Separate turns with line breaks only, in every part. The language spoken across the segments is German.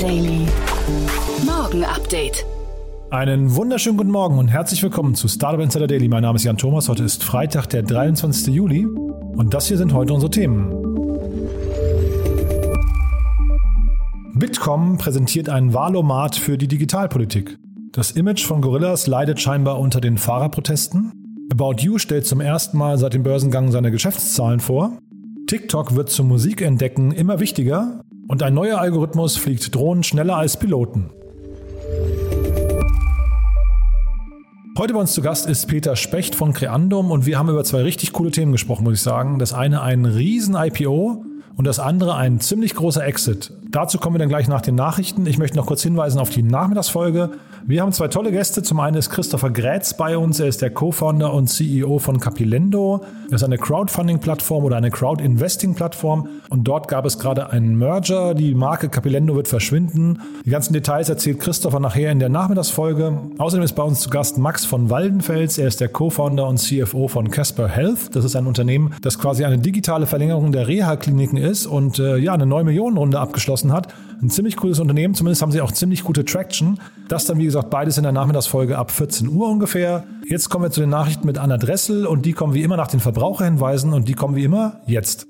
Daily. Morgen Update.
Einen wunderschönen guten Morgen und herzlich willkommen zu Startup Insider Daily. Mein Name ist Jan Thomas. Heute ist Freitag, der 23. Juli und das hier sind heute unsere Themen. Bitkom präsentiert einen Wahlomat für die Digitalpolitik. Das Image von Gorillas leidet scheinbar unter den Fahrerprotesten. About You stellt zum ersten Mal seit dem Börsengang seine Geschäftszahlen vor. TikTok wird zum Musikentdecken immer wichtiger und ein neuer Algorithmus fliegt Drohnen schneller als Piloten. Heute bei uns zu Gast ist Peter Specht von Creandum und wir haben über zwei richtig coole Themen gesprochen, muss ich sagen. Das eine ein riesen IPO und das andere ein ziemlich großer Exit. Dazu kommen wir dann gleich nach den Nachrichten. Ich möchte noch kurz hinweisen auf die Nachmittagsfolge. Wir haben zwei tolle Gäste. Zum einen ist Christopher Grätz bei uns. Er ist der Co-Founder und CEO von Capilendo. Das ist eine Crowdfunding-Plattform oder eine Crowd-Investing-Plattform. Und dort gab es gerade einen Merger. Die Marke Capilendo wird verschwinden. Die ganzen Details erzählt Christopher nachher in der Nachmittagsfolge. Außerdem ist bei uns zu Gast Max von Waldenfels. Er ist der Co-Founder und CFO von Casper Health. Das ist ein Unternehmen, das quasi eine digitale Verlängerung der Reha-Kliniken ist und äh, ja, eine 9 Millionen Runde abgeschlossen abgeschlossen hat. Ein ziemlich cooles Unternehmen, zumindest haben sie auch ziemlich gute Traction. Das dann, wie gesagt, beides in der Nachmittagsfolge ab 14 Uhr ungefähr. Jetzt kommen wir zu den Nachrichten mit Anna Dressel und die kommen wie immer nach den Verbraucherhinweisen und die kommen wie immer jetzt.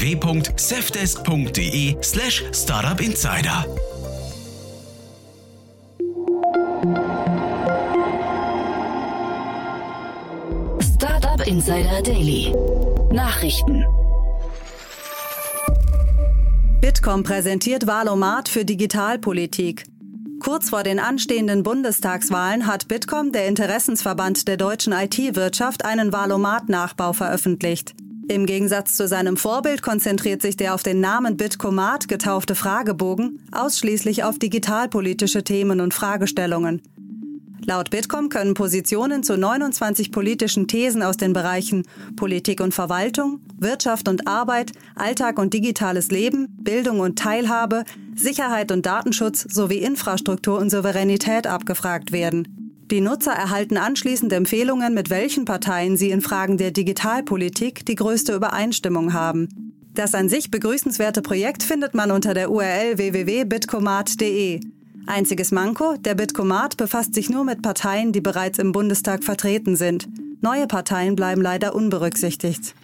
www.safdesk.de slash startupinsider.
Startup Insider Daily. Nachrichten.
Bitkom präsentiert Wahlomat für Digitalpolitik. Kurz vor den anstehenden Bundestagswahlen hat Bitkom, der Interessensverband der deutschen IT-Wirtschaft, einen Wahlomat-Nachbau veröffentlicht. Im Gegensatz zu seinem Vorbild konzentriert sich der auf den Namen Bitkomat getaufte Fragebogen ausschließlich auf digitalpolitische Themen und Fragestellungen. Laut Bitkom können Positionen zu 29 politischen Thesen aus den Bereichen Politik und Verwaltung, Wirtschaft und Arbeit, Alltag und digitales Leben, Bildung und Teilhabe, Sicherheit und Datenschutz sowie Infrastruktur und Souveränität abgefragt werden. Die Nutzer erhalten anschließend Empfehlungen, mit welchen Parteien sie in Fragen der Digitalpolitik die größte Übereinstimmung haben. Das an sich begrüßenswerte Projekt findet man unter der URL www.bitcomat.de. Einziges Manko, der Bitcomat befasst sich nur mit Parteien, die bereits im Bundestag vertreten sind. Neue Parteien bleiben leider unberücksichtigt.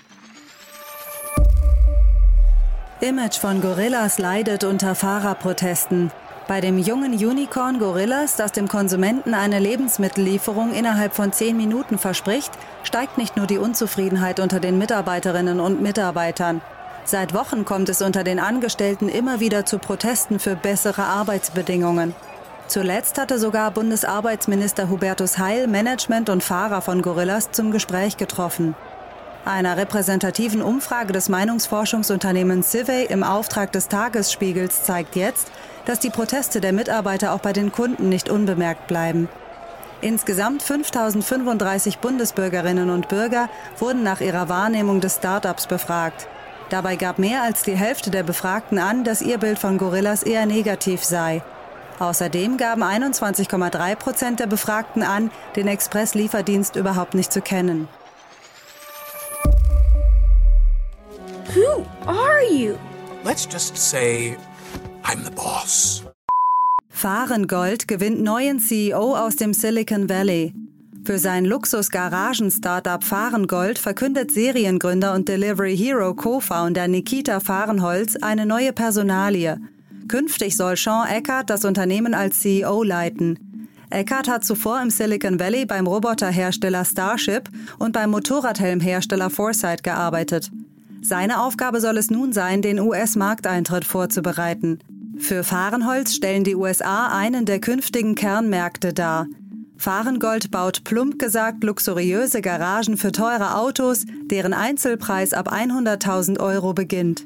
Image von Gorillas leidet unter Fahrerprotesten. Bei dem jungen Unicorn Gorillas, das dem Konsumenten eine Lebensmittellieferung innerhalb von zehn Minuten verspricht, steigt nicht nur die Unzufriedenheit unter den Mitarbeiterinnen und Mitarbeitern. Seit Wochen kommt es unter den Angestellten immer wieder zu Protesten für bessere Arbeitsbedingungen. Zuletzt hatte sogar Bundesarbeitsminister Hubertus Heil Management und Fahrer von Gorillas zum Gespräch getroffen. Einer repräsentativen Umfrage des Meinungsforschungsunternehmens Civey im Auftrag des Tagesspiegels zeigt jetzt, dass die Proteste der Mitarbeiter auch bei den Kunden nicht unbemerkt bleiben. Insgesamt 5035 Bundesbürgerinnen und Bürger wurden nach ihrer Wahrnehmung des Startups befragt. Dabei gab mehr als die Hälfte der Befragten an, dass ihr Bild von Gorillas eher negativ sei. Außerdem gaben 21,3 Prozent der Befragten an, den Express-Lieferdienst überhaupt nicht zu kennen.
Who are you?
Let's just say I'm the boss.
Fahrengold gewinnt neuen CEO aus dem Silicon Valley. Für sein Luxus-Garagen-Startup Fahrengold verkündet Seriengründer und Delivery Hero Co-Founder Nikita Fahrenholz eine neue Personalie. Künftig soll Sean Eckert das Unternehmen als CEO leiten. Eckert hat zuvor im Silicon Valley beim Roboterhersteller Starship und beim Motorradhelmhersteller Foresight gearbeitet. Seine Aufgabe soll es nun sein, den US-Markteintritt vorzubereiten. Für Fahrenholz stellen die USA einen der künftigen Kernmärkte dar. Fahrengold baut plump gesagt luxuriöse Garagen für teure Autos, deren Einzelpreis ab 100.000 Euro beginnt.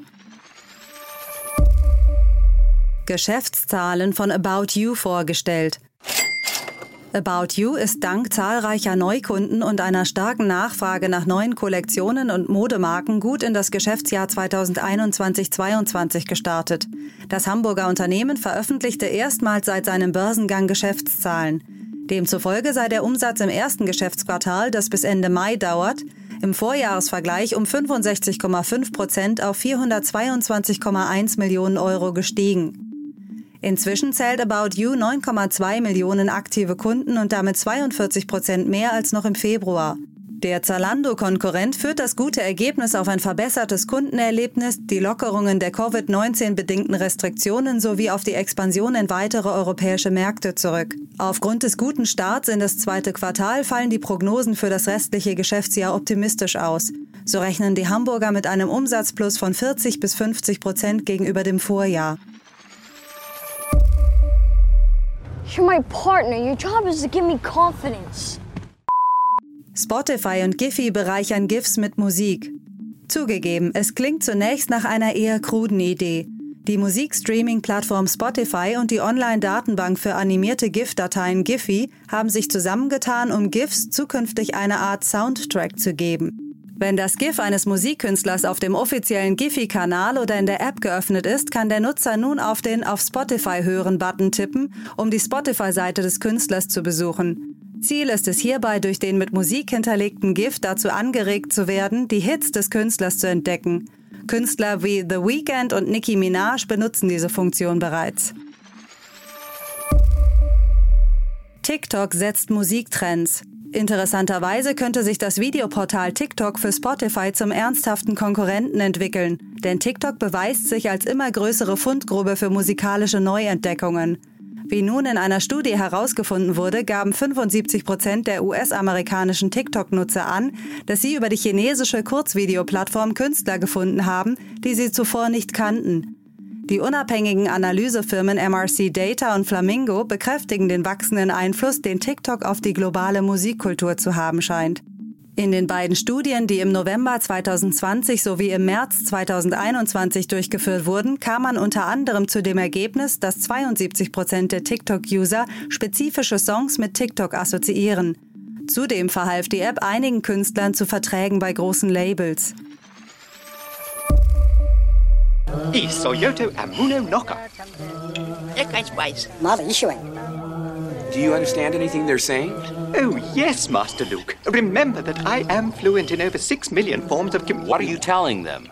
Geschäftszahlen von About You vorgestellt. About You ist dank zahlreicher Neukunden und einer starken Nachfrage nach neuen Kollektionen und Modemarken gut in das Geschäftsjahr 2021-22 gestartet. Das Hamburger Unternehmen veröffentlichte erstmals seit seinem Börsengang Geschäftszahlen. Demzufolge sei der Umsatz im ersten Geschäftsquartal, das bis Ende Mai dauert, im Vorjahresvergleich um 65,5 Prozent auf 422,1 Millionen Euro gestiegen. Inzwischen zählt About You 9,2 Millionen aktive Kunden und damit 42 Prozent mehr als noch im Februar. Der Zalando-Konkurrent führt das gute Ergebnis auf ein verbessertes Kundenerlebnis, die Lockerungen der Covid-19-bedingten Restriktionen sowie auf die Expansion in weitere europäische Märkte zurück. Aufgrund des guten Starts in das zweite Quartal fallen die Prognosen für das restliche Geschäftsjahr optimistisch aus. So rechnen die Hamburger mit einem Umsatzplus von 40 bis 50 Prozent gegenüber dem Vorjahr.
You're my partner. Your job is to give me confidence.
Spotify und Giphy bereichern GIFs mit Musik. Zugegeben, es klingt zunächst nach einer eher kruden Idee. Die Musikstreaming-Plattform Spotify und die Online-Datenbank für animierte GIF-Dateien Giphy haben sich zusammengetan, um GIFs zukünftig eine Art Soundtrack zu geben. Wenn das GIF eines Musikkünstlers auf dem offiziellen Giphy-Kanal oder in der App geöffnet ist, kann der Nutzer nun auf den Auf Spotify hören Button tippen, um die Spotify-Seite des Künstlers zu besuchen. Ziel ist es hierbei, durch den mit Musik hinterlegten GIF dazu angeregt zu werden, die Hits des Künstlers zu entdecken. Künstler wie The Weeknd und Nicki Minaj benutzen diese Funktion bereits. TikTok setzt Musiktrends. Interessanterweise könnte sich das Videoportal TikTok für Spotify zum ernsthaften Konkurrenten entwickeln, denn TikTok beweist sich als immer größere Fundgrube für musikalische Neuentdeckungen. Wie nun in einer Studie herausgefunden wurde, gaben 75 Prozent der US-amerikanischen TikTok-Nutzer an, dass sie über die chinesische Kurzvideoplattform Künstler gefunden haben, die sie zuvor nicht kannten. Die unabhängigen Analysefirmen MRC Data und Flamingo bekräftigen den wachsenden Einfluss, den TikTok auf die globale Musikkultur zu haben scheint. In den beiden Studien, die im November 2020 sowie im März 2021 durchgeführt wurden, kam man unter anderem zu dem Ergebnis, dass 72 Prozent der TikTok-User spezifische Songs mit TikTok assoziieren. Zudem verhalf die App einigen Künstlern zu Verträgen bei großen Labels.
I Soyoto Amuno Noka.
Do you understand anything they're saying?
Oh, yes, Master Luke. Remember that I am fluent in over six million forms of com-
What are you telling them?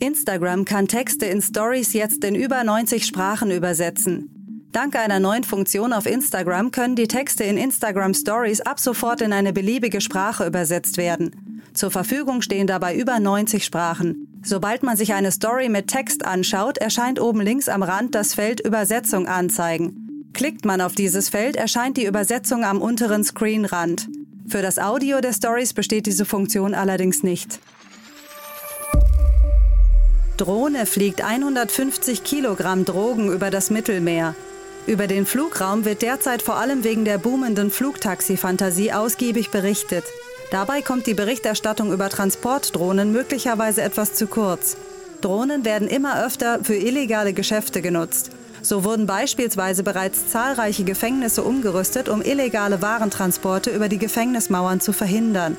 Instagram kann Texte in Stories jetzt in über 90 Sprachen übersetzen. Dank einer neuen Funktion auf Instagram können die Texte in Instagram Stories ab sofort in eine beliebige Sprache übersetzt werden. Zur Verfügung stehen dabei über 90 Sprachen. Sobald man sich eine Story mit Text anschaut, erscheint oben links am Rand das Feld Übersetzung anzeigen. Klickt man auf dieses Feld, erscheint die Übersetzung am unteren Screenrand. Für das Audio der Stories besteht diese Funktion allerdings nicht. Drohne fliegt 150 Kilogramm Drogen über das Mittelmeer. Über den Flugraum wird derzeit vor allem wegen der boomenden Flugtaxi-Fantasie ausgiebig berichtet. Dabei kommt die Berichterstattung über Transportdrohnen möglicherweise etwas zu kurz. Drohnen werden immer öfter für illegale Geschäfte genutzt. So wurden beispielsweise bereits zahlreiche Gefängnisse umgerüstet, um illegale Warentransporte über die Gefängnismauern zu verhindern.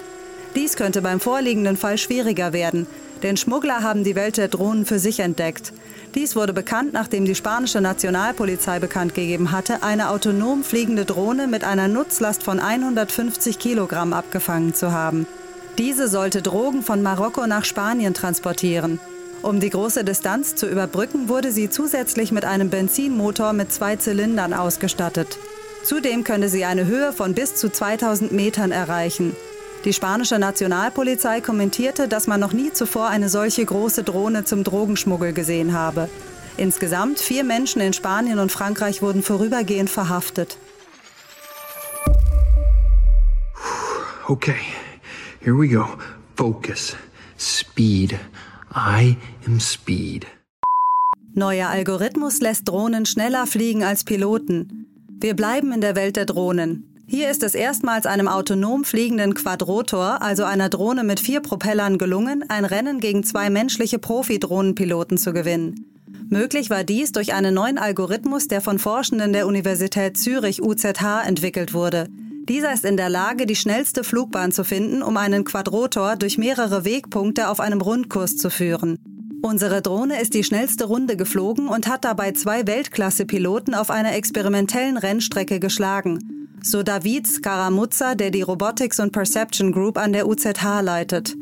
Dies könnte beim vorliegenden Fall schwieriger werden, denn Schmuggler haben die Welt der Drohnen für sich entdeckt. Dies wurde bekannt, nachdem die spanische Nationalpolizei bekannt gegeben hatte, eine autonom fliegende Drohne mit einer Nutzlast von 150 Kilogramm abgefangen zu haben. Diese sollte Drogen von Marokko nach Spanien transportieren. Um die große Distanz zu überbrücken, wurde sie zusätzlich mit einem Benzinmotor mit zwei Zylindern ausgestattet. Zudem könne sie eine Höhe von bis zu 2000 Metern erreichen. Die spanische Nationalpolizei kommentierte, dass man noch nie zuvor eine solche große Drohne zum Drogenschmuggel gesehen habe. Insgesamt vier Menschen in Spanien und Frankreich wurden vorübergehend verhaftet.
Okay, here we go. Focus. Speed. I am speed.
Neuer Algorithmus lässt Drohnen schneller fliegen als Piloten. Wir bleiben in der Welt der Drohnen. Hier ist es erstmals einem autonom fliegenden Quadrotor, also einer Drohne mit vier Propellern, gelungen, ein Rennen gegen zwei menschliche Profi-Drohnenpiloten zu gewinnen. Möglich war dies durch einen neuen Algorithmus, der von Forschenden der Universität Zürich UZH entwickelt wurde. Dieser ist in der Lage, die schnellste Flugbahn zu finden, um einen Quadrotor durch mehrere Wegpunkte auf einem Rundkurs zu führen. Unsere Drohne ist die schnellste Runde geflogen und hat dabei zwei Weltklasse-Piloten auf einer experimentellen Rennstrecke geschlagen so David Scaramuzza, der die Robotics und Perception Group an der UZH leitet.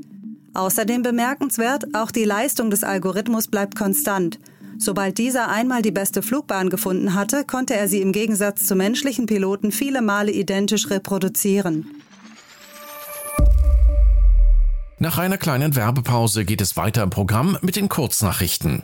Außerdem bemerkenswert, auch die Leistung des Algorithmus bleibt konstant. Sobald dieser einmal die beste Flugbahn gefunden hatte, konnte er sie im Gegensatz zu menschlichen Piloten viele Male identisch reproduzieren.
Nach einer kleinen Werbepause geht es weiter im Programm mit den Kurznachrichten.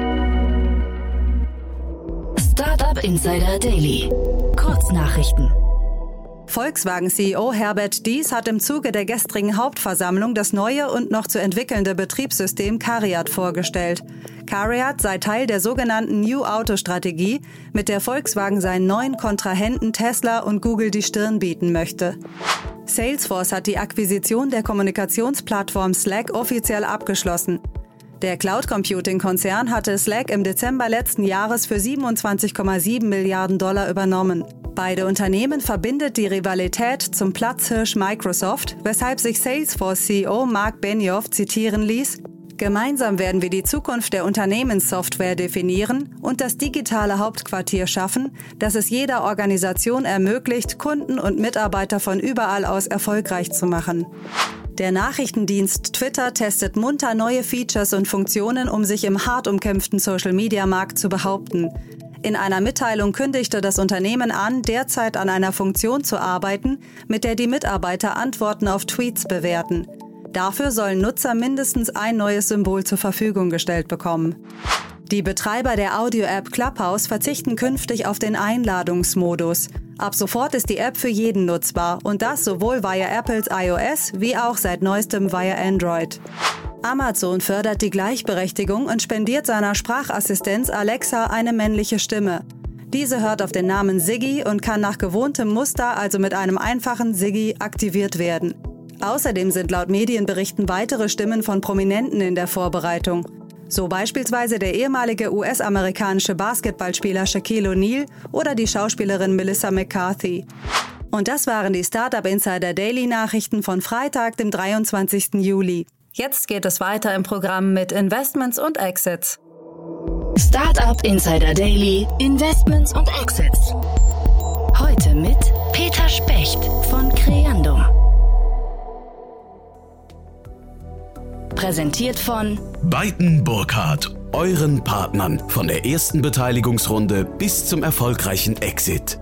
Startup Insider Daily. Kurznachrichten.
Volkswagen-CEO Herbert Dies hat im Zuge der gestrigen Hauptversammlung das neue und noch zu entwickelnde Betriebssystem Cariat vorgestellt. Cariat sei Teil der sogenannten New Auto-Strategie, mit der Volkswagen seinen neuen Kontrahenten Tesla und Google die Stirn bieten möchte. Salesforce hat die Akquisition der Kommunikationsplattform Slack offiziell abgeschlossen. Der Cloud Computing Konzern hatte Slack im Dezember letzten Jahres für 27,7 Milliarden Dollar übernommen. Beide Unternehmen verbindet die Rivalität zum Platzhirsch Microsoft, weshalb sich Salesforce CEO Mark Benioff zitieren ließ, Gemeinsam werden wir die Zukunft der Unternehmenssoftware definieren und das digitale Hauptquartier schaffen, das es jeder Organisation ermöglicht, Kunden und Mitarbeiter von überall aus erfolgreich zu machen. Der Nachrichtendienst Twitter testet munter neue Features und Funktionen, um sich im hart umkämpften Social-Media-Markt zu behaupten. In einer Mitteilung kündigte das Unternehmen an, derzeit an einer Funktion zu arbeiten, mit der die Mitarbeiter Antworten auf Tweets bewerten. Dafür sollen Nutzer mindestens ein neues Symbol zur Verfügung gestellt bekommen. Die Betreiber der Audio-App Clubhouse verzichten künftig auf den Einladungsmodus. Ab sofort ist die App für jeden nutzbar und das sowohl via Apples iOS wie auch seit neuestem via Android. Amazon fördert die Gleichberechtigung und spendiert seiner Sprachassistenz Alexa eine männliche Stimme. Diese hört auf den Namen Siggy und kann nach gewohntem Muster, also mit einem einfachen Siggy, aktiviert werden. Außerdem sind laut Medienberichten weitere Stimmen von Prominenten in der Vorbereitung. So beispielsweise der ehemalige US-amerikanische Basketballspieler Shaquille O'Neal oder die Schauspielerin Melissa McCarthy. Und das waren die Startup Insider Daily Nachrichten von Freitag, dem 23. Juli. Jetzt geht es weiter im Programm mit Investments und Exits.
Startup Insider Daily, Investments und Exits. Heute mit Peter Specht von Creandum. Präsentiert von
Beiten Burkhardt, euren Partnern von der ersten Beteiligungsrunde bis zum erfolgreichen Exit.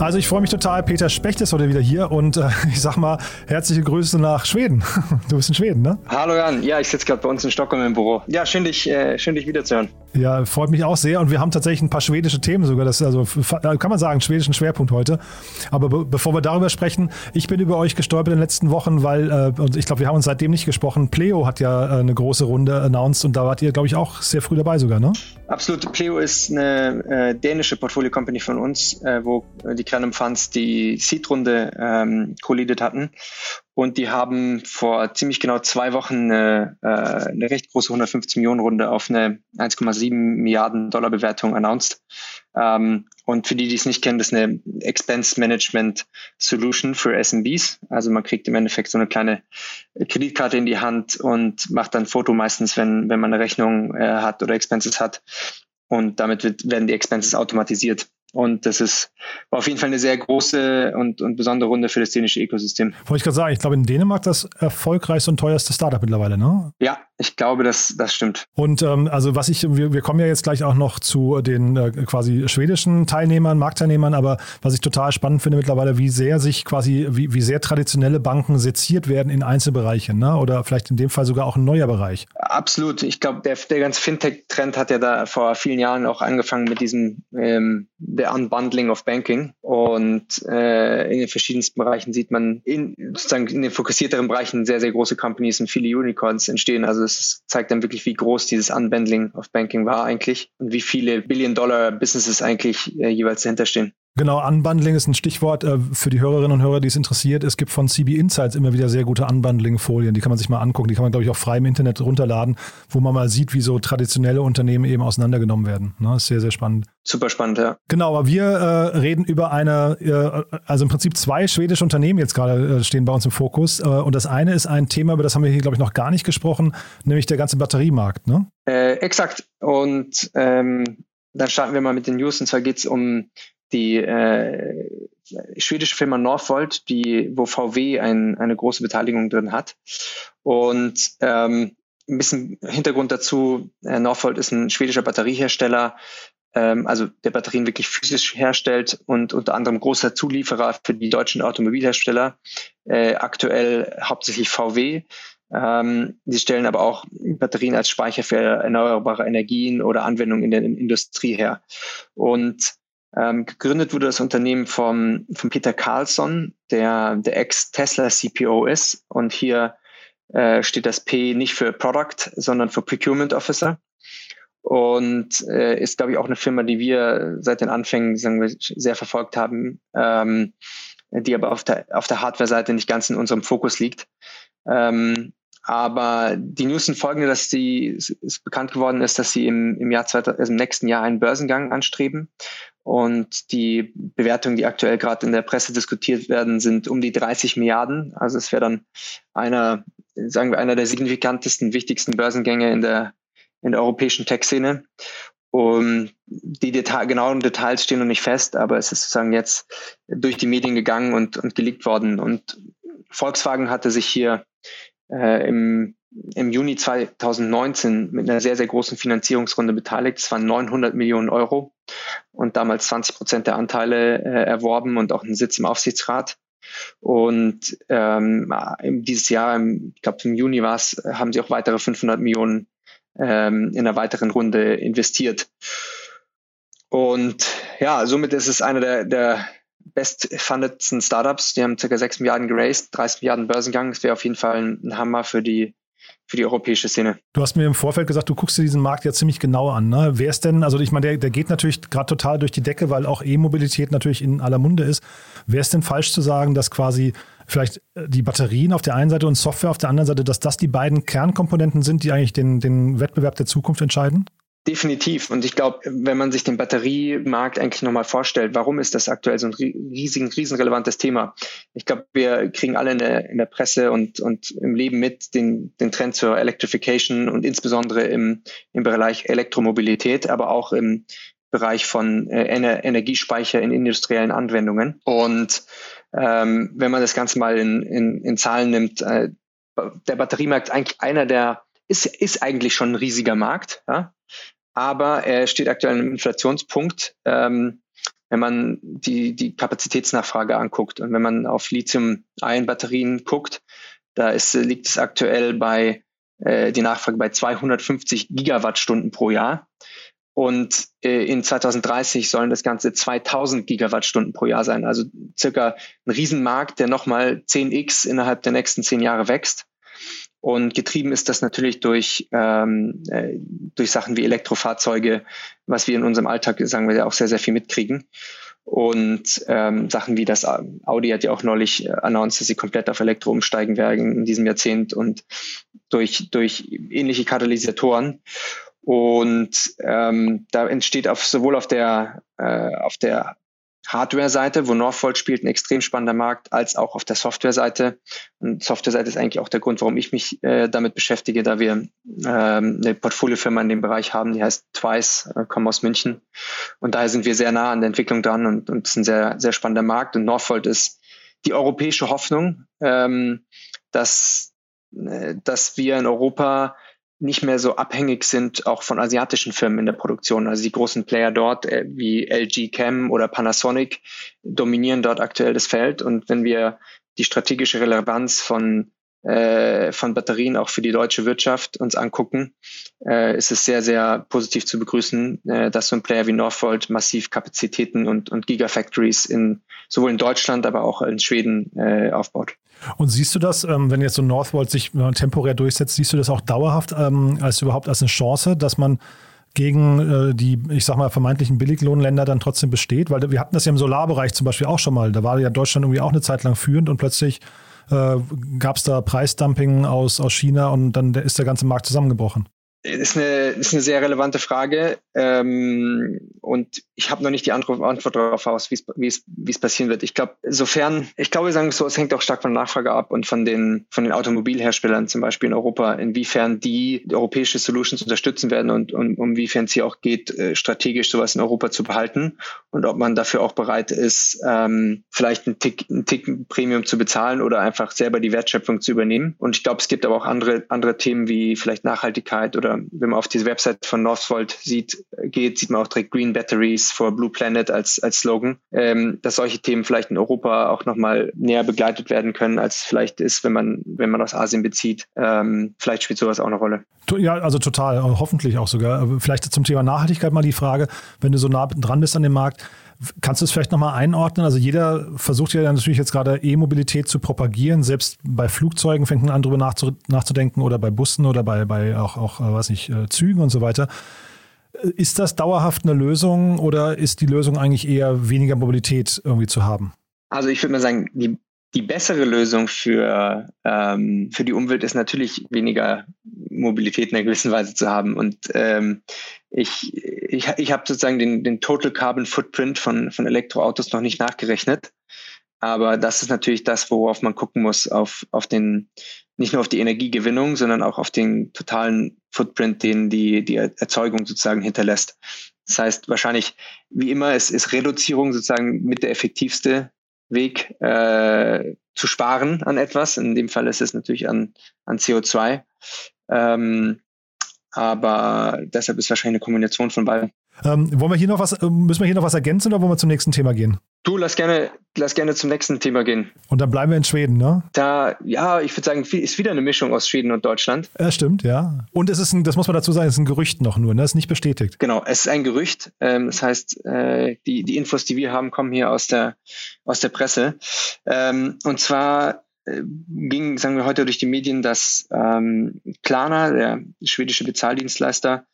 Also ich freue mich total. Peter Specht ist heute wieder hier und äh, ich sag mal herzliche Grüße nach Schweden. Du bist in Schweden, ne?
Hallo Jan, ja, ich sitze gerade bei uns in Stockholm im Büro. Ja, schön dich, äh, schön dich wiederzuhören.
Ja, freut mich auch sehr und wir haben tatsächlich ein paar schwedische Themen sogar. Das ist also äh, kann man sagen schwedischen Schwerpunkt heute. Aber be bevor wir darüber sprechen, ich bin über euch gestolpert in den letzten Wochen, weil äh, und ich glaube, wir haben uns seitdem nicht gesprochen. Pleo hat ja äh, eine große Runde announced und da wart ihr, glaube ich, auch sehr früh dabei sogar, ne?
Absolut. Pleo ist eine äh, dänische Portfolio Company von uns, wo die Cranum Funds die Seed-Runde ähm, collidet hatten und die haben vor ziemlich genau zwei Wochen eine, äh, eine recht große 150 Millionen Runde auf eine 1,7 Milliarden Dollar Bewertung announced. Ähm, und für die, die es nicht kennen, das ist eine Expense Management Solution für SMBs. Also man kriegt im Endeffekt so eine kleine Kreditkarte in die Hand und macht dann ein Foto meistens, wenn, wenn man eine Rechnung äh, hat oder Expenses hat. Und damit wird, werden die Expenses automatisiert Und das ist war auf jeden Fall eine sehr große und, und besondere Runde für das dänische Ökosystem.
Wollte ich gerade sagen, ich glaube in Dänemark das erfolgreichste und teuerste Startup mittlerweile, ne?
Ja, ich glaube, das, das stimmt.
Und ähm, also was ich, wir, wir kommen ja jetzt gleich auch noch zu den äh, quasi schwedischen Teilnehmern, Marktteilnehmern, aber was ich total spannend finde mittlerweile, wie sehr sich quasi, wie, wie sehr traditionelle Banken seziert werden in Einzelbereiche, ne? Oder vielleicht in dem Fall sogar auch ein neuer Bereich.
Absolut. Ich glaube, der, der ganze Fintech-Trend hat ja da vor vielen Jahren auch angefangen mit diesem ähm, der Unbundling of Banking. Und äh, in den verschiedensten Bereichen sieht man in sozusagen in den fokussierteren Bereichen sehr, sehr große Companies und viele Unicorns entstehen. Also es zeigt dann wirklich, wie groß dieses Unbundling of Banking war eigentlich und wie viele Billion-Dollar-Businesses eigentlich äh, jeweils dahinter stehen.
Genau, Unbundling ist ein Stichwort äh, für die Hörerinnen und Hörer, die es interessiert. Es gibt von CB Insights immer wieder sehr gute Unbundling-Folien. Die kann man sich mal angucken. Die kann man, glaube ich, auch frei im Internet runterladen, wo man mal sieht, wie so traditionelle Unternehmen eben auseinandergenommen werden. Ne? Ist sehr, sehr spannend.
Super spannend, ja.
Genau, aber wir äh, reden über eine, äh, also im Prinzip zwei schwedische Unternehmen jetzt gerade äh, stehen bei uns im Fokus. Äh, und das eine ist ein Thema, über das haben wir hier, glaube ich, noch gar nicht gesprochen, nämlich der ganze Batteriemarkt. Ne?
Äh, exakt. Und ähm, dann starten wir mal mit den News. Und zwar geht es um die äh, schwedische Firma Northvolt, die, wo VW ein, eine große Beteiligung drin hat. Und ähm, ein bisschen Hintergrund dazu, äh, Northvolt ist ein schwedischer Batteriehersteller, ähm, also der Batterien wirklich physisch herstellt und unter anderem großer Zulieferer für die deutschen Automobilhersteller, äh, aktuell hauptsächlich VW. Ähm, sie stellen aber auch Batterien als Speicher für erneuerbare Energien oder Anwendungen in der Industrie her. Und ähm, gegründet wurde das Unternehmen vom, von Peter Carlson, der der Ex-Tesla-CPO ist. Und hier äh, steht das P nicht für Product, sondern für Procurement Officer. Und äh, ist, glaube ich, auch eine Firma, die wir seit den Anfängen sagen wir, sehr verfolgt haben, ähm, die aber auf der, auf der Hardware-Seite nicht ganz in unserem Fokus liegt. Ähm, aber die News sind folgende, dass sie, ist bekannt geworden ist, dass sie im, im Jahr 2000, also im nächsten Jahr einen Börsengang anstreben. Und die Bewertungen, die aktuell gerade in der Presse diskutiert werden, sind um die 30 Milliarden. Also es wäre dann einer, sagen wir, einer der signifikantesten, wichtigsten Börsengänge in der, in der europäischen Tech-Szene. Um, die Detail, genauen Details stehen noch nicht fest, aber es ist sozusagen jetzt durch die Medien gegangen und, und geleakt worden. Und Volkswagen hatte sich hier äh, im, im Juni 2019 mit einer sehr, sehr großen Finanzierungsrunde beteiligt. Es waren 900 Millionen Euro und damals 20 Prozent der Anteile äh, erworben und auch einen Sitz im Aufsichtsrat. Und ähm, dieses Jahr, ich glaube im Juni war es, haben sie auch weitere 500 Millionen ähm, in einer weiteren Runde investiert. Und ja, somit ist es einer der, der bestfundedsten Startups. Die haben ca. 6 Milliarden geraced, 30 Milliarden Börsengang. Das wäre auf jeden Fall ein Hammer für die, für die europäische Szene.
Du hast mir im Vorfeld gesagt, du guckst dir diesen Markt ja ziemlich genau an. Ne? Wer ist denn, also ich meine, der, der geht natürlich gerade total durch die Decke, weil auch E-Mobilität natürlich in aller Munde ist. Wäre es denn falsch zu sagen, dass quasi vielleicht äh, die Batterien auf der einen Seite und Software auf der anderen Seite, dass das die beiden Kernkomponenten sind, die eigentlich den, den Wettbewerb der Zukunft entscheiden?
Definitiv. Und ich glaube, wenn man sich den Batteriemarkt eigentlich nochmal vorstellt, warum ist das aktuell so ein riesigen, riesenrelevantes Thema? Ich glaube, wir kriegen alle in der, in der Presse und, und im Leben mit den, den Trend zur Electrification und insbesondere im, im Bereich Elektromobilität, aber auch im Bereich von äh, Ener Energiespeicher in industriellen Anwendungen. Und ähm, wenn man das Ganze mal in, in, in Zahlen nimmt, äh, der Batteriemarkt eigentlich einer der ist, ist eigentlich schon ein riesiger Markt. Ja? Aber er steht aktuell einem Inflationspunkt, ähm, wenn man die, die Kapazitätsnachfrage anguckt. Und wenn man auf Lithium-Ionen-Batterien guckt, da ist, liegt es aktuell bei äh, die Nachfrage bei 250 Gigawattstunden pro Jahr. Und äh, in 2030 sollen das Ganze 2000 Gigawattstunden pro Jahr sein. Also circa ein Riesenmarkt, der nochmal 10x innerhalb der nächsten zehn Jahre wächst. Und getrieben ist das natürlich durch, ähm, äh, durch Sachen wie Elektrofahrzeuge, was wir in unserem Alltag, sagen wir, auch sehr, sehr viel mitkriegen. Und ähm, Sachen wie das Audi hat ja auch neulich äh, announced, dass sie komplett auf Elektro umsteigen werden in diesem Jahrzehnt und durch, durch ähnliche Katalysatoren. Und ähm, da entsteht auf, sowohl auf der, äh, auf der Hardware-Seite, wo Northvolt spielt, ein extrem spannender Markt, als auch auf der Software-Seite. Und Software-Seite ist eigentlich auch der Grund, warum ich mich äh, damit beschäftige, da wir ähm, eine Portfoliofirma in dem Bereich haben, die heißt Twice, äh, kommen aus München. Und daher sind wir sehr nah an der Entwicklung dran und, und es ist ein sehr, sehr spannender Markt. Und Northvolt ist die europäische Hoffnung, ähm, dass, äh, dass wir in Europa nicht mehr so abhängig sind auch von asiatischen Firmen in der Produktion. Also die großen Player dort äh, wie LG Chem oder Panasonic dominieren dort aktuell das Feld. Und wenn wir die strategische Relevanz von äh, von Batterien auch für die deutsche Wirtschaft uns angucken, äh, ist es sehr, sehr positiv zu begrüßen, äh, dass so ein Player wie Northvolt massiv Kapazitäten und, und Gigafactories in, sowohl in Deutschland, aber auch in Schweden äh, aufbaut.
Und siehst du das, ähm, wenn jetzt so Northvolt sich äh, temporär durchsetzt, siehst du das auch dauerhaft ähm, als überhaupt als eine Chance, dass man gegen äh, die, ich sag mal, vermeintlichen Billiglohnländer dann trotzdem besteht? Weil wir hatten das ja im Solarbereich zum Beispiel auch schon mal. Da war ja Deutschland irgendwie auch eine Zeit lang führend und plötzlich äh, gab es da Preisdumping aus, aus China und dann ist der ganze Markt zusammengebrochen.
Ist eine, ist eine sehr relevante Frage ähm, und ich habe noch nicht die Antwort darauf aus, wie es passieren wird. Ich glaube, insofern, ich glaube, wir sagen so, es hängt auch stark von der Nachfrage ab und von den, von den Automobilherstellern zum Beispiel in Europa, inwiefern die, europäische Solutions unterstützen werden und, und inwiefern es hier auch geht, äh, strategisch sowas in Europa zu behalten und ob man dafür auch bereit ist, ähm, vielleicht einen Tick, einen Tick Premium zu bezahlen oder einfach selber die Wertschöpfung zu übernehmen. Und ich glaube, es gibt aber auch andere, andere Themen wie vielleicht Nachhaltigkeit oder wenn man auf diese Website von Northvolt sieht, geht, sieht man auch direkt Green Batteries for Blue Planet als, als Slogan, ähm, dass solche Themen vielleicht in Europa auch nochmal näher begleitet werden können, als vielleicht ist, wenn man, wenn man aus Asien bezieht. Ähm, vielleicht spielt sowas auch eine Rolle.
Ja, also total, hoffentlich auch sogar. Vielleicht zum Thema Nachhaltigkeit mal die Frage, wenn du so nah dran bist an dem Markt, Kannst du es vielleicht nochmal einordnen? Also jeder versucht ja natürlich jetzt gerade E-Mobilität zu propagieren. Selbst bei Flugzeugen fängt man an, darüber nachzudenken oder bei Bussen oder bei, bei auch, auch äh, weiß nicht, äh, Zügen und so weiter. Äh, ist das dauerhaft eine Lösung oder ist die Lösung eigentlich eher weniger Mobilität irgendwie zu haben?
Also ich würde mal sagen, die die bessere Lösung für, ähm, für die Umwelt ist natürlich weniger Mobilität in einer gewissen Weise zu haben. Und ähm, ich, ich, ich habe sozusagen den, den Total Carbon Footprint von, von Elektroautos noch nicht nachgerechnet. Aber das ist natürlich das, worauf man gucken muss, auf, auf den, nicht nur auf die Energiegewinnung, sondern auch auf den totalen Footprint, den die, die Erzeugung sozusagen hinterlässt. Das heißt, wahrscheinlich, wie immer, ist, ist Reduzierung sozusagen mit der effektivste Weg äh, zu sparen an etwas. In dem Fall ist es natürlich an, an CO2. Ähm, aber deshalb ist wahrscheinlich eine Kombination von beiden.
Ähm, wollen wir hier noch was, äh, müssen wir hier noch was ergänzen oder wollen wir zum nächsten Thema gehen?
Du, lass gerne, lass gerne zum nächsten Thema gehen.
Und dann bleiben wir in Schweden, ne?
Da, ja, ich würde sagen, ist wieder eine Mischung aus Schweden und Deutschland.
Ja, stimmt, ja. Und es ist ein, das muss man dazu sagen, es ist ein Gerücht noch nur, ne? Es ist nicht bestätigt.
Genau, es ist ein Gerücht. Ähm, das heißt, äh, die, die Infos, die wir haben, kommen hier aus der, aus der Presse. Ähm, und zwar äh, ging, sagen wir heute durch die Medien, dass ähm, Klarna, der schwedische Bezahldienstleister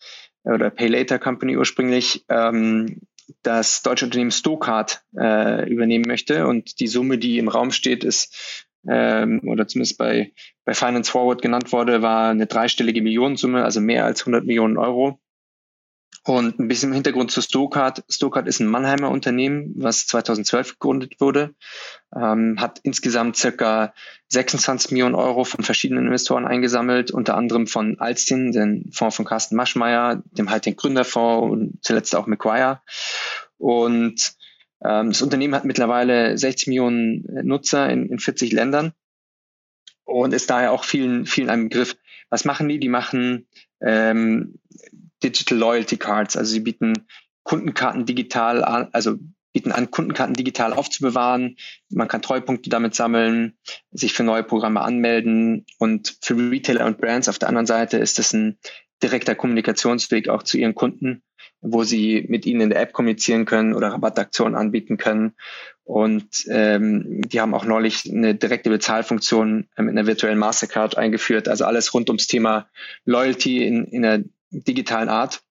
oder Pay Later Company ursprünglich, ähm, das deutsche Unternehmen Stokart äh, übernehmen möchte. Und die Summe, die im Raum steht, ist, ähm, oder zumindest bei, bei Finance Forward genannt wurde, war eine dreistellige Millionensumme, also mehr als 100 Millionen Euro. Und ein bisschen im Hintergrund zu Stokart. Stokart ist ein Mannheimer Unternehmen, was 2012 gegründet wurde, ähm, hat insgesamt circa 26 Millionen Euro von verschiedenen Investoren eingesammelt, unter anderem von Alstin, den Fonds von Carsten Maschmeyer, dem halt den Gründerfonds und zuletzt auch McGuire. Und ähm, das Unternehmen hat mittlerweile 60 Millionen Nutzer in, in 40 Ländern und ist daher auch vielen, vielen ein Begriff. Was machen die? Die machen ähm, Digital Loyalty Cards. Also sie bieten Kundenkarten digital an, also bieten an, Kundenkarten digital aufzubewahren. Man kann Treupunkte damit sammeln, sich für neue Programme anmelden. Und für Retailer und Brands auf der anderen Seite ist es ein direkter Kommunikationsweg auch zu ihren Kunden, wo sie mit ihnen in der App kommunizieren können oder Rabattaktionen anbieten können. Und ähm, die haben auch neulich eine direkte Bezahlfunktion mit einer virtuellen Mastercard eingeführt. Also alles rund ums Thema Loyalty in, in einer digitalen Art.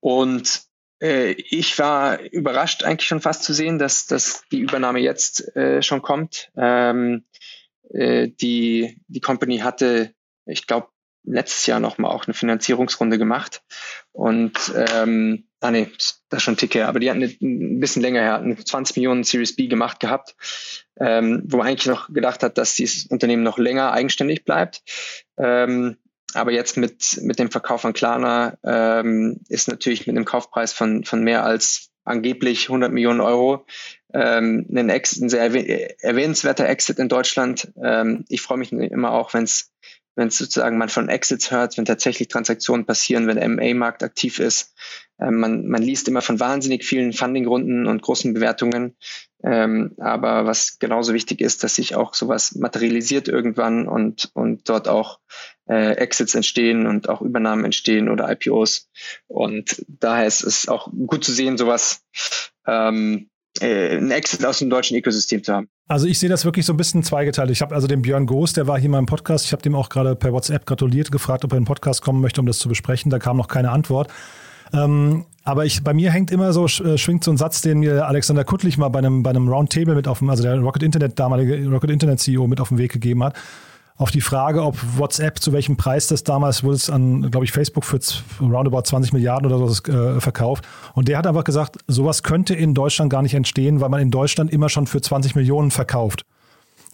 Und äh, ich war überrascht eigentlich schon fast zu sehen, dass, dass die Übernahme jetzt äh, schon kommt. Ähm, äh, die, die Company hatte, ich glaube, letztes Jahr nochmal auch eine Finanzierungsrunde gemacht. Und ähm, ah nee, das ist schon ein Tick her, aber die hatten ein bisschen länger her, eine 20 Millionen Series B gemacht gehabt, ähm, wo man eigentlich noch gedacht hat, dass dieses Unternehmen noch länger eigenständig bleibt. Ähm, aber jetzt mit, mit dem Verkauf an Klarna ähm, ist natürlich mit einem Kaufpreis von, von mehr als angeblich 100 Millionen Euro ähm, ein, Exit, ein sehr erwähnenswerter Exit in Deutschland. Ähm, ich freue mich immer auch, wenn es sozusagen man von Exits hört, wenn tatsächlich Transaktionen passieren, wenn der MA-Markt aktiv ist. Ähm, man, man liest immer von wahnsinnig vielen Fundingrunden und großen Bewertungen. Ähm, aber was genauso wichtig ist, dass sich auch sowas materialisiert irgendwann und, und dort auch äh, Exits entstehen und auch Übernahmen entstehen oder IPOs. Und daher ist es auch gut zu sehen, sowas ähm, äh, ein Exit aus dem deutschen Ökosystem zu haben.
Also ich sehe das wirklich so ein bisschen zweigeteilt. Ich habe also den Björn Goos, der war hier mal im Podcast. Ich habe dem auch gerade per WhatsApp gratuliert, gefragt, ob er in den Podcast kommen möchte, um das zu besprechen. Da kam noch keine Antwort. Ähm, aber ich, bei mir hängt immer so, äh, schwingt so ein Satz, den mir Alexander Kuttlich mal bei einem, bei einem Roundtable mit auf dem, also der Rocket Internet, damalige Rocket Internet CEO mit auf den Weg gegeben hat auf die Frage, ob WhatsApp zu welchem Preis das damals wurde es an, glaube ich, Facebook für roundabout 20 Milliarden oder so äh, verkauft. Und der hat einfach gesagt, sowas könnte in Deutschland gar nicht entstehen, weil man in Deutschland immer schon für 20 Millionen verkauft.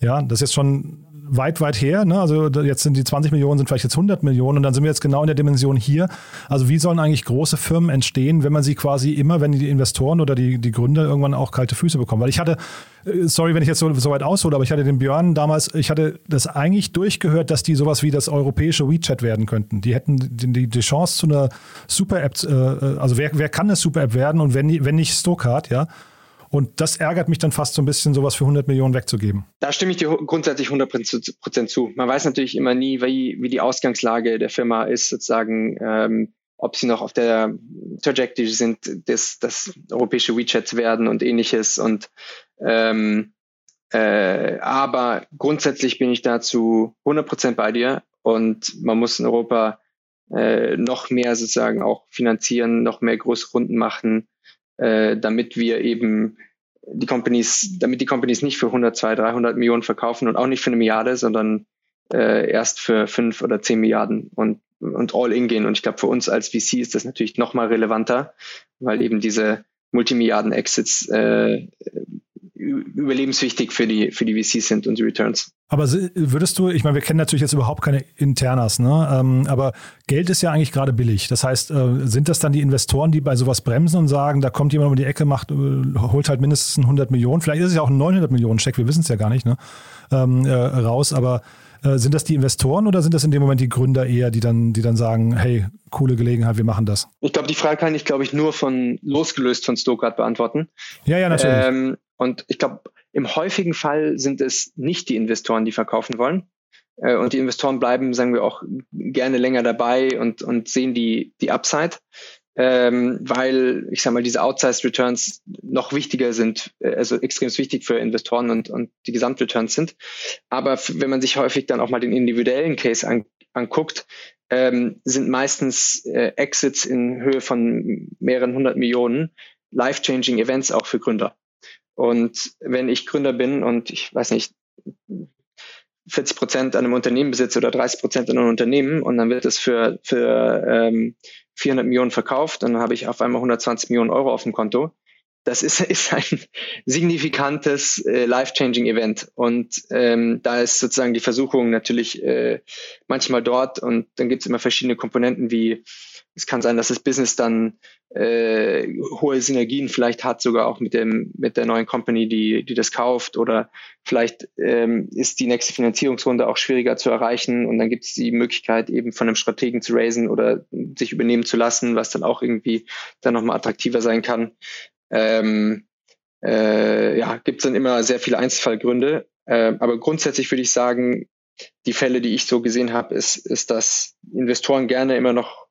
Ja, das ist jetzt schon weit, weit her. Ne? Also jetzt sind die 20 Millionen, sind vielleicht jetzt 100 Millionen und dann sind wir jetzt genau in der Dimension hier. Also wie sollen eigentlich große Firmen entstehen, wenn man sie quasi immer, wenn die Investoren oder die, die Gründer irgendwann auch kalte Füße bekommen? Weil ich hatte, äh, sorry, wenn ich jetzt so, so weit aushole, aber ich hatte den Björn damals, ich hatte das eigentlich durchgehört, dass die sowas wie das europäische WeChat werden könnten. Die hätten die, die Chance zu einer Super-App, äh, äh, also wer, wer kann eine Super-App werden und wenn, wenn nicht Stokart, ja? Und das ärgert mich dann fast so ein bisschen, sowas für 100 Millionen wegzugeben.
Da stimme ich dir grundsätzlich 100 Prozent zu. Man weiß natürlich immer nie, wie, wie die Ausgangslage der Firma ist, sozusagen, ähm, ob sie noch auf der Trajectory sind, das, das europäische WeChat zu werden und ähnliches. Und ähm, äh, aber grundsätzlich bin ich dazu 100 Prozent bei dir und man muss in Europa äh, noch mehr sozusagen auch finanzieren, noch mehr große Runden machen, äh, damit wir eben die Companies, damit die Companies nicht für 100, 200, 300 Millionen verkaufen und auch nicht für eine Milliarde, sondern äh, erst für fünf oder zehn Milliarden und, und all in gehen. Und ich glaube, für uns als VC ist das natürlich noch mal relevanter, weil eben diese Multimilliarden-Exits äh, überlebenswichtig für die, für die VCs sind und die Returns.
Aber würdest du, ich meine, wir kennen natürlich jetzt überhaupt keine Internas, ne? Ähm, aber Geld ist ja eigentlich gerade billig. Das heißt, äh, sind das dann die Investoren, die bei sowas bremsen und sagen, da kommt jemand um die Ecke, macht, äh, holt halt mindestens 100 Millionen, vielleicht ist es ja auch ein 900 Millionen Scheck, wir wissen es ja gar nicht, ne? Ähm, äh, raus, aber äh, sind das die Investoren oder sind das in dem Moment die Gründer eher, die dann, die dann sagen, hey, coole Gelegenheit, wir machen das?
Ich glaube, die Frage kann ich, glaube ich, nur von losgelöst von Stokart beantworten.
Ja, ja, natürlich. Ähm,
und ich glaube, im häufigen Fall sind es nicht die Investoren, die verkaufen wollen. Äh, und die Investoren bleiben, sagen wir auch, gerne länger dabei und, und sehen die, die Upside. Ähm, weil, ich sage mal, diese Outsized Returns noch wichtiger sind, äh, also extrem wichtig für Investoren und, und die Gesamtreturns sind. Aber wenn man sich häufig dann auch mal den individuellen Case an, anguckt, ähm, sind meistens äh, Exits in Höhe von mehreren hundert Millionen life-changing Events auch für Gründer. Und wenn ich Gründer bin und ich weiß nicht, 40 Prozent an einem Unternehmen besitze oder 30 Prozent an einem Unternehmen und dann wird es für, für ähm, 400 Millionen verkauft, dann habe ich auf einmal 120 Millionen Euro auf dem Konto. Das ist, ist ein signifikantes äh, life-changing Event. Und ähm, da ist sozusagen die Versuchung natürlich äh, manchmal dort und dann gibt es immer verschiedene Komponenten wie es kann sein, dass das Business dann äh, hohe Synergien vielleicht hat, sogar auch mit dem mit der neuen Company, die die das kauft, oder vielleicht ähm, ist die nächste Finanzierungsrunde auch schwieriger zu erreichen. Und dann gibt es die Möglichkeit eben von einem Strategen zu raisen oder sich übernehmen zu lassen, was dann auch irgendwie dann nochmal attraktiver sein kann. Ähm, äh, ja, gibt es dann immer sehr viele Einzelfallgründe, äh, aber grundsätzlich würde ich sagen, die Fälle, die ich so gesehen habe, ist, ist, dass Investoren gerne immer noch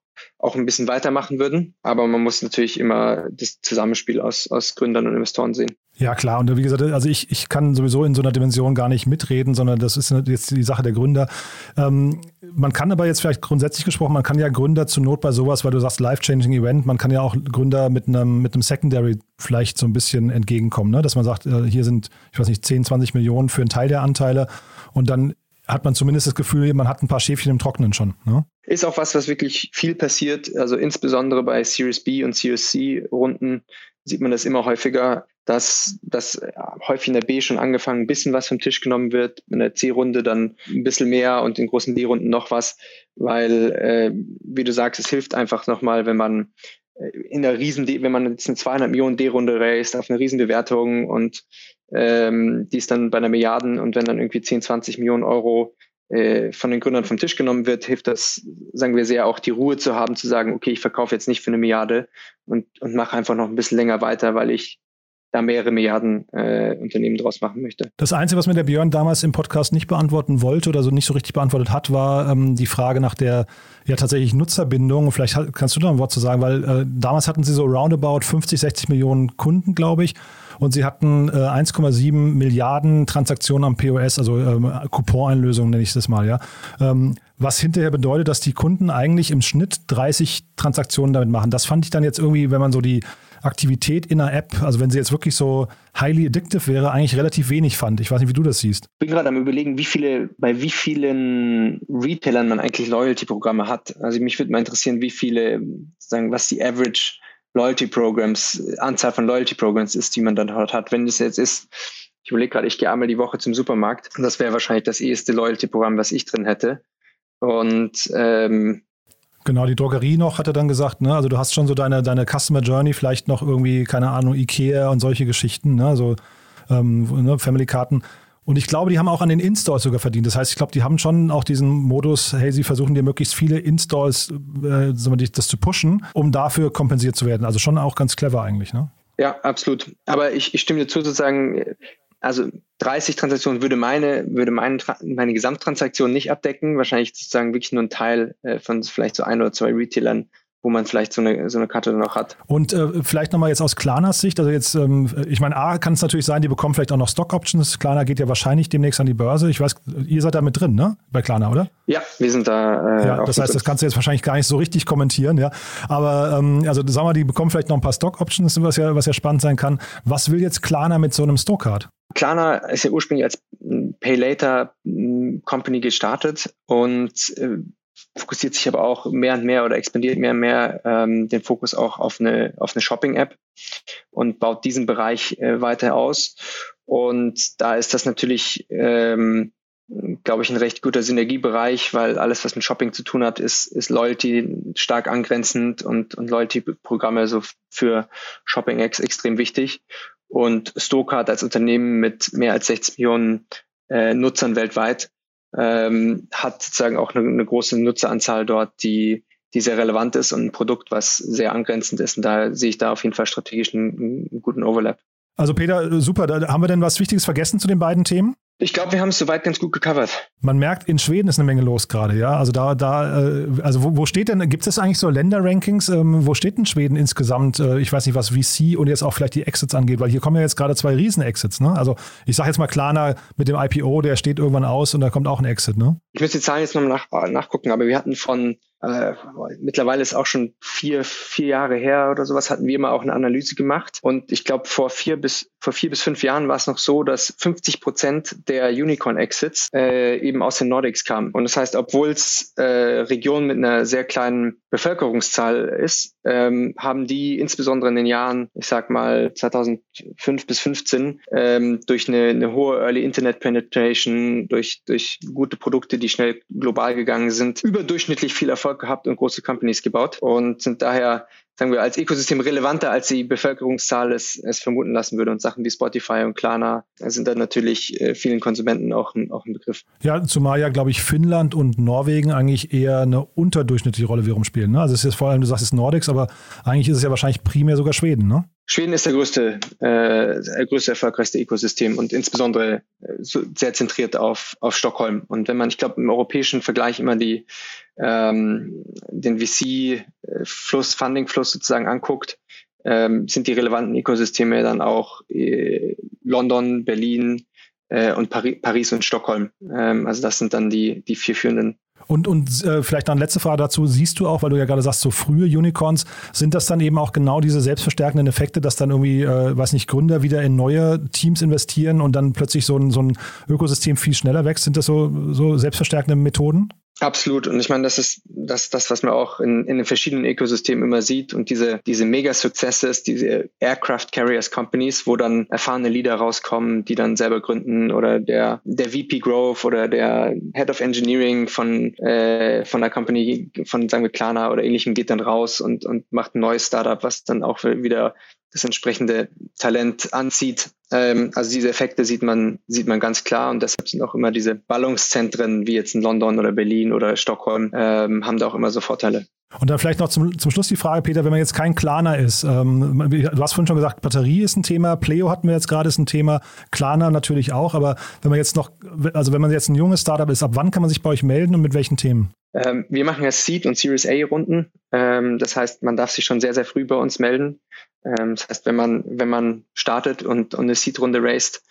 auch ein bisschen weitermachen würden. Aber man muss natürlich immer das Zusammenspiel aus, aus Gründern und Investoren sehen.
Ja, klar. Und wie gesagt, also ich, ich kann sowieso in so einer Dimension gar nicht mitreden, sondern das ist jetzt die Sache der Gründer. Ähm, man kann aber jetzt vielleicht grundsätzlich gesprochen, man kann ja Gründer zur Not bei sowas, weil du sagst life-changing Event, man kann ja auch Gründer mit einem, mit einem Secondary vielleicht so ein bisschen entgegenkommen, ne? dass man sagt, äh, hier sind, ich weiß nicht, 10, 20 Millionen für einen Teil der Anteile und dann hat man zumindest das Gefühl, man hat ein paar Schäfchen im Trockenen schon. Ne?
Ist auch was, was wirklich viel passiert. Also insbesondere bei Series B und Series C Runden sieht man das immer häufiger, dass, dass häufig in der B schon angefangen ein bisschen was vom Tisch genommen wird, in der C-Runde dann ein bisschen mehr und in großen D-Runden noch was, weil, äh, wie du sagst, es hilft einfach nochmal, wenn man äh, in der riesen, wenn man jetzt eine 200 Millionen D-Runde raced auf eine riesen Bewertung und ähm, die ist dann bei einer Milliarden und wenn dann irgendwie 10, 20 Millionen Euro äh, von den Gründern vom Tisch genommen wird, hilft das, sagen wir sehr, auch die Ruhe zu haben, zu sagen, okay, ich verkaufe jetzt nicht für eine Milliarde und, und mache einfach noch ein bisschen länger weiter, weil ich da mehrere Milliarden äh, Unternehmen draus machen möchte.
Das Einzige, was mir der Björn damals im Podcast nicht beantworten wollte oder so nicht so richtig beantwortet hat, war ähm, die Frage nach der ja tatsächlich Nutzerbindung. Vielleicht kannst du da ein Wort zu sagen, weil äh, damals hatten sie so roundabout 50, 60 Millionen Kunden, glaube ich. Und sie hatten äh, 1,7 Milliarden Transaktionen am POS, also ähm, Coupon-Einlösungen nenne ich das mal, ja. Ähm, was hinterher bedeutet, dass die Kunden eigentlich im Schnitt 30 Transaktionen damit machen. Das fand ich dann jetzt irgendwie, wenn man so die Aktivität in der App, also wenn sie jetzt wirklich so highly addictive wäre, eigentlich relativ wenig fand. Ich weiß nicht, wie du das siehst.
Ich bin gerade am überlegen, wie viele, bei wie vielen Retailern man eigentlich Loyalty-Programme hat. Also mich würde mal interessieren, wie viele, sagen, was die Average Loyalty Programs, Anzahl von Loyalty Programs ist, die man dann dort hat. Wenn es jetzt ist, ich überlege gerade, ich gehe einmal die Woche zum Supermarkt und das wäre wahrscheinlich das erste Loyalty-Programm, was ich drin hätte. Und ähm,
Genau, die Drogerie noch, hat er dann gesagt, ne? Also du hast schon so deine, deine Customer Journey, vielleicht noch irgendwie, keine Ahnung, Ikea und solche Geschichten, ne? So ähm, ne? Family-Karten. Und ich glaube, die haben auch an den Installs sogar verdient. Das heißt, ich glaube, die haben schon auch diesen Modus, hey, sie versuchen dir möglichst viele Installs, äh, das zu pushen, um dafür kompensiert zu werden. Also schon auch ganz clever eigentlich, ne?
Ja, absolut. Aber ich, ich stimme dir zu, sozusagen, also 30 Transaktionen würde meine, würde meine, meine Gesamttransaktion nicht abdecken. Wahrscheinlich sozusagen wirklich nur ein Teil äh, von vielleicht so ein oder zwei Retailern, wo man vielleicht so eine, so eine Karte noch hat.
Und äh, vielleicht nochmal jetzt aus Klarnas Sicht, also jetzt, ähm, ich meine, A, kann es natürlich sein, die bekommen vielleicht auch noch Stock Options. Klarna geht ja wahrscheinlich demnächst an die Börse. Ich weiß, ihr seid da mit drin, ne? Bei Klarna, oder?
Ja, wir sind da.
Äh, ja, das heißt, das kannst du jetzt wahrscheinlich gar nicht so richtig kommentieren, ja. Aber ähm, also sagen wir, die bekommen vielleicht noch ein paar Stock Options, was ja, was ja spannend sein kann. Was will jetzt Klarna mit so einem Store-Card?
Klarna ist ja ursprünglich als Pay Later Company gestartet und äh, fokussiert sich aber auch mehr und mehr oder expandiert mehr und mehr ähm, den Fokus auch auf eine, auf eine Shopping-App und baut diesen Bereich äh, weiter aus. Und da ist das natürlich, ähm, glaube ich, ein recht guter Synergiebereich, weil alles, was mit Shopping zu tun hat, ist, ist Loyalty stark angrenzend und, und Loyalty-Programme so für Shopping-Apps extrem wichtig. Und Stokart als Unternehmen mit mehr als 60 Millionen äh, Nutzern weltweit ähm, hat sozusagen auch eine, eine große Nutzeranzahl dort, die, die sehr relevant ist und ein Produkt, was sehr angrenzend ist. Und da sehe ich da auf jeden Fall strategisch einen, einen guten Overlap.
Also Peter, super. Da haben wir denn was Wichtiges vergessen zu den beiden Themen?
Ich glaube, wir haben es soweit ganz gut gecovert.
Man merkt, in Schweden ist eine Menge los gerade, ja. Also da, da, äh, also wo, wo steht denn, gibt es eigentlich so Länderrankings? Ähm, wo steht denn Schweden insgesamt? Äh, ich weiß nicht, was VC und jetzt auch vielleicht die Exits angeht, weil hier kommen ja jetzt gerade zwei Riesen-Exits, ne? Also ich sage jetzt mal Klarna mit dem IPO, der steht irgendwann aus und da kommt auch ein Exit, ne?
Ich müsste die Zahlen jetzt nochmal nach, nachgucken, aber wir hatten von äh, mittlerweile ist auch schon vier, vier Jahre her oder sowas, hatten wir mal auch eine Analyse gemacht. Und ich glaube, vor vier bis vor vier bis fünf Jahren war es noch so, dass 50 Prozent der Unicorn-Exits äh, eben aus den Nordics kamen. Und das heißt, obwohl es äh, Regionen mit einer sehr kleinen Bevölkerungszahl ist, ähm, haben die insbesondere in den Jahren, ich sag mal 2005 bis 15, ähm, durch eine, eine hohe Early Internet Penetration, durch, durch gute Produkte, die schnell global gegangen sind, überdurchschnittlich viel Erfolg gehabt und große Companies gebaut und sind daher sagen wir, als Ökosystem relevanter, als die Bevölkerungszahl es, es vermuten lassen würde. Und Sachen wie Spotify und Klarna sind dann natürlich äh, vielen Konsumenten auch ein, auch ein Begriff.
Ja, zumal ja, glaube ich, Finnland und Norwegen eigentlich eher eine unterdurchschnittliche Rolle wiederum spielen. Ne? Also es ist jetzt vor allem, du sagst es ist Nordics, aber eigentlich ist es ja wahrscheinlich primär sogar Schweden, ne?
Schweden ist der größte, äh, der größte, erfolgreichste Ökosystem und insbesondere äh, so sehr zentriert auf, auf Stockholm. Und wenn man, ich glaube, im europäischen Vergleich immer die, ähm, den VC-Fluss, Funding-Fluss sozusagen anguckt, ähm, sind die relevanten Ökosysteme dann auch äh, London, Berlin äh, und Pari Paris und Stockholm. Ähm, also das sind dann die, die vier führenden
Und, und äh, vielleicht eine letzte Frage dazu. Siehst du auch, weil du ja gerade sagst, so frühe Unicorns, sind das dann eben auch genau diese selbstverstärkenden Effekte, dass dann irgendwie, äh, weiß nicht, Gründer wieder in neue Teams investieren und dann plötzlich so ein, so ein Ökosystem viel schneller wächst? Sind das so, so selbstverstärkende Methoden?
Absolut. Und ich meine, das ist das, das was man auch in, in den verschiedenen Ökosystemen immer sieht. Und diese, diese Mega-Successes, diese Aircraft Carriers Companies, wo dann erfahrene Leader rauskommen, die dann selber gründen oder der, der VP Growth oder der Head of Engineering von, äh, von der Company, von sagen wir Klarna oder ähnlichem geht dann raus und, und macht ein neues Startup, was dann auch wieder das entsprechende Talent anzieht. Ähm, also diese Effekte sieht man, sieht man ganz klar und deshalb sind auch immer diese Ballungszentren wie jetzt in London oder Berlin oder Stockholm, ähm, haben da auch immer so Vorteile.
Und dann vielleicht noch zum, zum Schluss die Frage, Peter, wenn man jetzt kein Klarner ist, ähm, du hast vorhin schon gesagt, Batterie ist ein Thema, Pleo hatten wir jetzt gerade, ist ein Thema, Klarner natürlich auch, aber wenn man jetzt noch, also wenn man jetzt ein junges Startup ist, ab wann kann man sich bei euch melden und mit welchen Themen?
Ähm, wir machen ja Seed und Series A Runden. Ähm, das heißt, man darf sich schon sehr, sehr früh bei uns melden. Ähm, das heißt, wenn man, wenn man startet und, und eine Seed-Runde raced,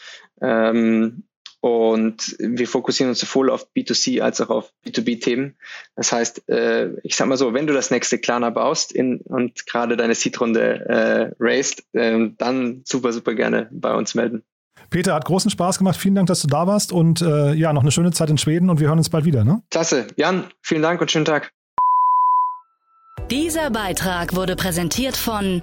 ähm, und wir fokussieren uns sowohl auf B2C als auch auf B2B-Themen. Das heißt, äh, ich sag mal so, wenn du das nächste Klarna baust in, und gerade deine Seed-Runde äh, raced, äh, dann super, super gerne bei uns melden.
Peter, hat großen Spaß gemacht. Vielen Dank, dass du da warst und äh, ja, noch eine schöne Zeit in Schweden und wir hören uns bald wieder. Ne?
Klasse. Jan, vielen Dank und schönen Tag.
Dieser Beitrag wurde präsentiert von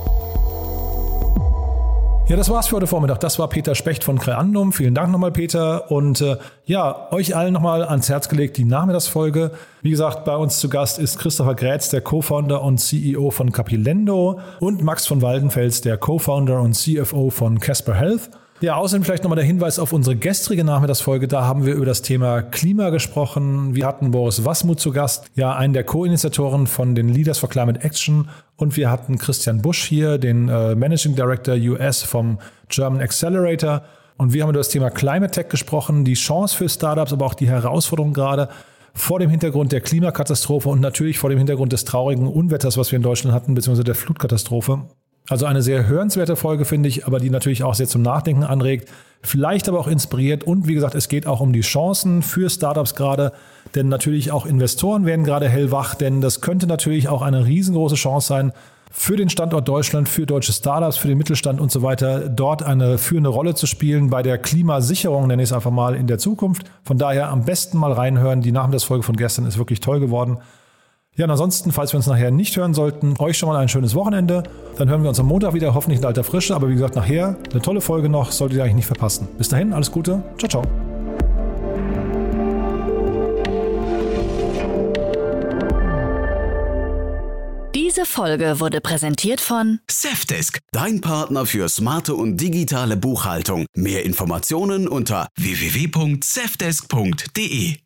Ja, das war's für heute Vormittag. Das war Peter Specht von Creandum. Vielen Dank nochmal, Peter. Und äh, ja, euch allen nochmal ans Herz gelegt die Nachmittagsfolge. Wie gesagt, bei uns zu Gast ist Christopher Grätz, der Co-Founder und CEO von Capilendo und Max von Waldenfels, der Co-Founder und CFO von Casper Health. Ja, außerdem vielleicht nochmal der Hinweis auf unsere gestrige Nachmittagsfolge. Da haben wir über das Thema Klima gesprochen. Wir hatten Boris Wasmut zu Gast, ja, einen der Co-Initiatoren von den Leaders for Climate Action. Und wir hatten Christian Busch hier, den äh, Managing Director US vom German Accelerator. Und wir haben über das Thema Climate Tech gesprochen, die Chance für Startups, aber auch die Herausforderung gerade vor dem Hintergrund der Klimakatastrophe und natürlich vor dem Hintergrund des traurigen Unwetters, was wir in Deutschland hatten, beziehungsweise der Flutkatastrophe. Also eine sehr hörenswerte Folge, finde ich, aber die natürlich auch sehr zum Nachdenken anregt, vielleicht aber auch inspiriert. Und wie gesagt, es geht auch um die Chancen für Startups gerade, denn natürlich auch Investoren werden gerade hellwach, denn das könnte natürlich auch eine riesengroße Chance sein, für den Standort Deutschland, für deutsche Startups, für den Mittelstand und so weiter, dort eine führende Rolle zu spielen bei der Klimasicherung, nenne ich es einfach mal, in der Zukunft. Von daher am besten mal reinhören. Die Nachmittagsfolge von gestern ist wirklich toll geworden. Ja, und ansonsten, falls wir uns nachher nicht hören sollten, euch schon mal ein schönes Wochenende. Dann hören wir uns am Montag wieder, hoffentlich in alter Frische. Aber wie gesagt, nachher eine tolle Folge noch, solltet ihr eigentlich nicht verpassen. Bis dahin, alles Gute. Ciao, ciao.
Diese Folge wurde präsentiert von
Safdesk, dein Partner für smarte und digitale Buchhaltung. Mehr Informationen unter www.safdesk.de.